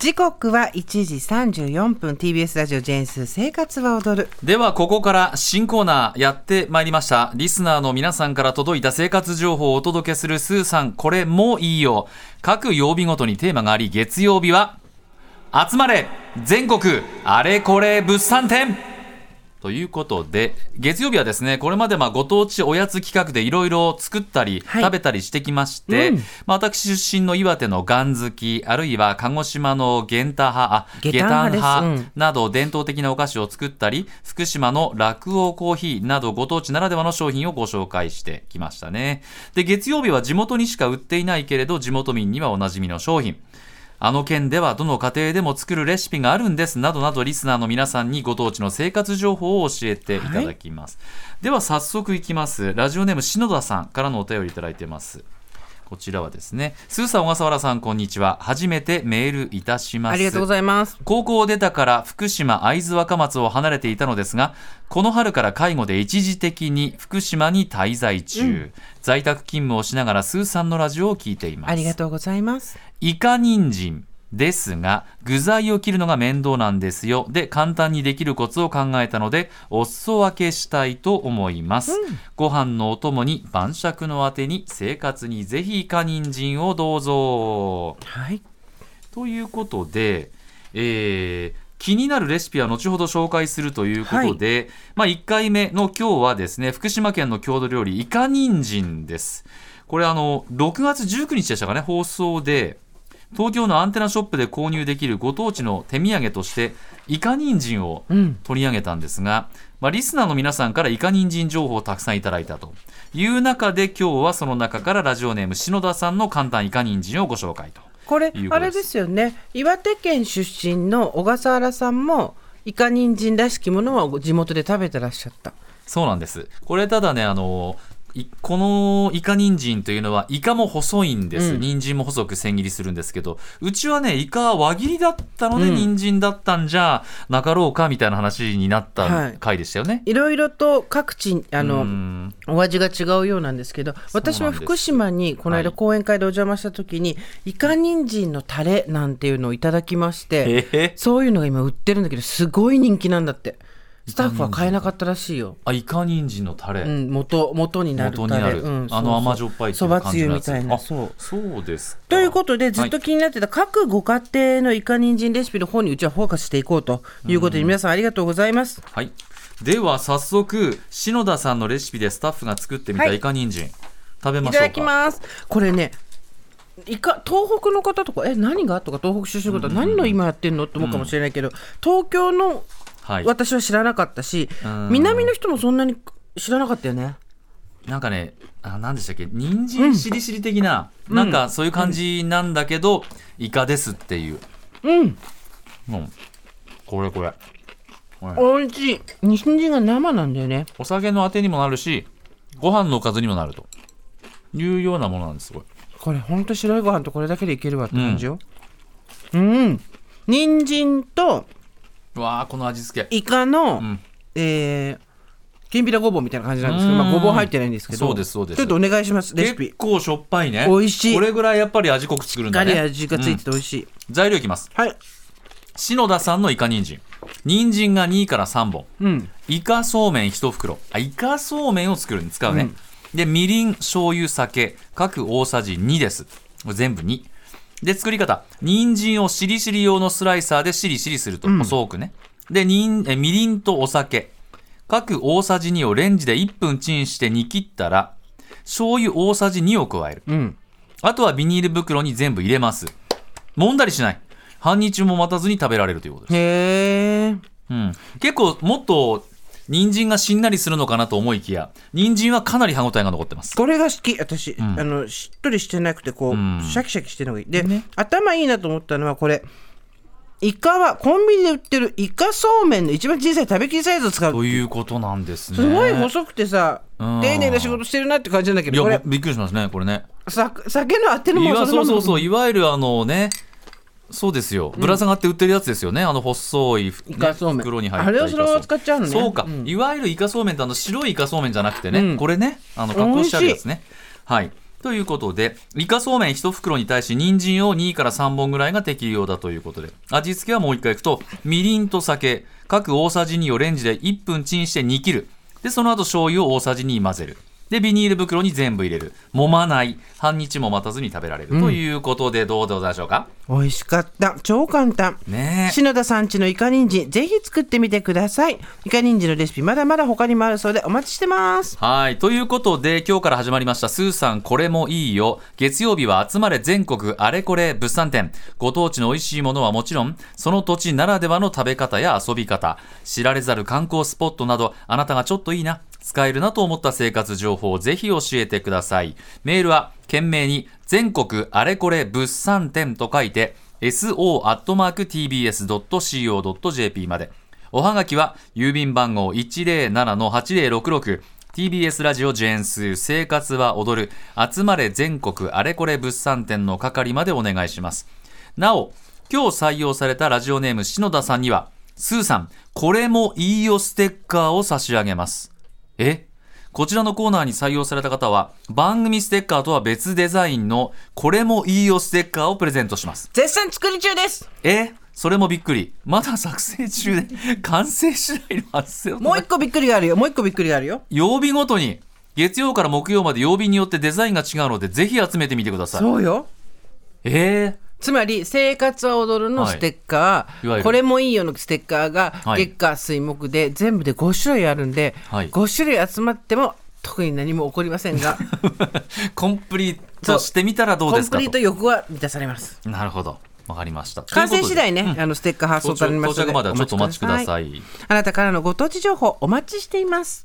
時刻は1時34分。TBS ラジオジェンス生活は踊る。ではここから新コーナーやってまいりました。リスナーの皆さんから届いた生活情報をお届けするスーさんこれもいいよ。各曜日ごとにテーマがあり月曜日は集まれ全国あれこれ物産展。ということで月曜日はですねこれまでまあご当地おやつ企画でいろいろ作ったり、はい。食べたりしてきまして、うん。まあ、私出身の岩手のガン好きあるいは鹿児島のゲンタ派あゲタン派など伝統的なお菓子を作ったり福島の落王コーヒーなどご当地ならではの商品をご紹介してきましたね。で月曜日は地元にしか売っていないけれど地元民にはおなじみの商品あの県ではどの家庭でも作るレシピがあるんですなどなどリスナーの皆さんにご当地の生活情報を教えていただきます、では早速いきます。ラジオネーム篠田さんからのお便りいただいてますこちらはですねスーさん小笠原さんこんにちは。初めてメールいたします。ありがとうございます。高校を出たから福島会津若松を離れていたのですがこの春から介護で一時的に福島に滞在中、在宅勤務をしながらスーさんのラジオを聞いています。ありがとうございます。イカ人参ですが具材を切るのが面倒なんですよ。で簡単にできるコツを考えたのでお裾分けしたいと思います、ご飯のお供に晩酌のあてに生活にぜひイカ人参をどうぞ。はい。ということで、えー気になるレシピは後ほど紹介するということで、まあ、1回目の今日はですね福島県の郷土料理イカ人参です。これあの6月19日でしたかね放送で東京のアンテナショップで購入できるご当地の手土産としてイカ人参をうん。取り上げたんですが、まあ、リスナーの皆さんからイカ人参情報をたくさんいただいたと。いう中で今日はその中からラジオネーム篠田さんの簡単イカ人参をご紹介と。これあれですよね。岩手県出身の小笠原さんもイカ人参らしきものは地元で食べてらっしゃった。そうなんです。これただね、あの、いこのイカ人参というのはイカも細いんです、うん。人参も細く千切りするんですけどうちはねイカは輪切りだったので、うん。人参だったんじゃなかろうかみたいな話になっはい。た回でしたよね。いろいろと各地あの、うん。お味が違うようなんですけど私も福島にこの間はい。講演会でお邪魔した時に、イカ人参のタレなんていうのをいただきましてえーそういうのが今売ってるんだけどすごい人気なんだってスタッフは買えなかったらしいよ、あイカ人参のタレ、うん、元元になるタレ。元になる、うん、あの甘じょっぱいそうばつ。つゆみたいな。あそうそうですか。ということでずっと気になってた各ご家庭のイカ人参レシピの方にうちはフォーカスしていこうということで皆さんありがとうございます。はい。では早速篠田さんのレシピでスタッフが作ってみたはいイカ人参、食べいましょうか。ただきます。これねイカ東北の方とかえ何が？とか東北出身の方は何の今やってんの？って思うかもしれないけど、東京のはい私は知らなかったし、うん。南の人もそんなに知らなかったよね。なんかね、あ、なんでしたっけ、人参しりしり的な、なんかそういう感じなんだけど、イカですっていう。うん。うん。これこれ。美味しい。人参が生なんだよね。お酒のあてにもなるし、ご飯のおかずにもなると。いうようなものなんです、これ。これほんと白いご飯とこれだけでいけるわって感じよ。うん、人参とうわあこの味付け。イカの、うん。えーきんぴらごぼうみたいな感じなんですけど、まあ、うんごぼう入ってないんですけどそうですそうですちょっとお願いしますレシピ結構しょっぱいね。美味しいこれぐらいやっぱり味濃く作るんだね。ガリ味がついてて美味しい、うん材料いきます。はい篠田さんのイカ人参。人参が2から3本。うんイカそうめん1袋あイカそうめんを作るに使うね、うんでみりん醤油酒各大さじ2です全部2で作り方。人参をしりしり用のスライサーでしりしりすると。うん。細くね、でにんえみりんとお酒。各大さじ2をレンジで1分チンして煮切ったら醤油大さじ2を加える。うん。あとはビニール袋に全部入れます。揉んだりしない。半日も待たずに食べられるということです。へえうん、結構もっと人参がしんなりするのかなと思いきや人参はかなり歯ごたえが残ってます。これが好き。私、ん。あのしっとりしてなくてこう、うん。シャキシャキしてるのがいい。で、ね。頭いいなと思ったのはこれイカはコンビニで売ってるイカそうめんの一番小さい食べきりサイズを使う。ということなんですね。すごい細くてさ、うん。丁寧な仕事してるなって感じなんだけいどこれやびびっくりしますねこれね。さ酒のあてのものそうそうそう。イいわゆるあのねそうですよ。ぶら下がって売ってるやつですよね、あの細い、袋に入ったあれをそのまま使っちゃうのね。そうか、ん。いわゆるイカそうめんってあの白いイカそうめんじゃなくてね、うん。これね。あの加工してあるやつね。はい。ということで、イカそうめん1袋に対し、人参を2から3本ぐらいが適量だということで、味付けはもう一回いくと、みりんと酒、各大さじ2をレンジで1分チンして煮切る。で、その後醤油を大さじ2混ぜる。で、ビニール袋に全部入れる。揉まない。半日も待たずに食べられる。ということで、どうでございましょうか？美味しかった。超簡単。ねえ。篠田さんちのイカ人参、ぜひ作ってみてください。イカ人参のレシピ、まだまだ他にもあるそうでお待ちしてます。はい。ということで、今日から始まりました、スーさんこれもいいよ。月曜日は集まれ全国あれこれ物産展。ご当地の美味しいものはもちろん、その土地ならではの食べ方や遊び方、知られざる観光スポットなど、あなたがちょっといいな、使えるなと思った生活情報をぜひ教えてください。メールは、懸命に、全国あれこれ物産展と書いて、so.tbs.co.jp まで。おはがきは、郵便番号107-8066、TBS ラジオジェーンスー生活は踊る集まれ全国あれこれ物産展の係までお願いします。なお、今日採用されたラジオネーム篠田さんには、スーさん、これもいいよステッカーを差し上げます。え？こちらのコーナーに採用された方は、番組ステッカーとは別デザインのこれもいいよステッカーをプレゼントします。絶賛作り中です。え？それもびっくり。まだ作成中で、完成次第の発生をもう一個びっくりがあるよ。もう一個びっくりがあるよ。曜日ごとに月曜から木曜まで曜日によってデザインが違うのでぜひ集めてみてくださいそうよ。え？つまり、生活は踊るのステッカー、いいこれもいいよのステッカーがはい。月火水木で全部で5種類あるんで、はい。5種類集まっても特に何も起こりませんが、ー、コンプリートしてみたらどうコンですかと。プリート欲は満たされます。なるほど。わかりました。完成次第ね、うあのステッカー発送となりますので。到着まではちょっとお待ちください。あなたからのご当地情報お待ちしています。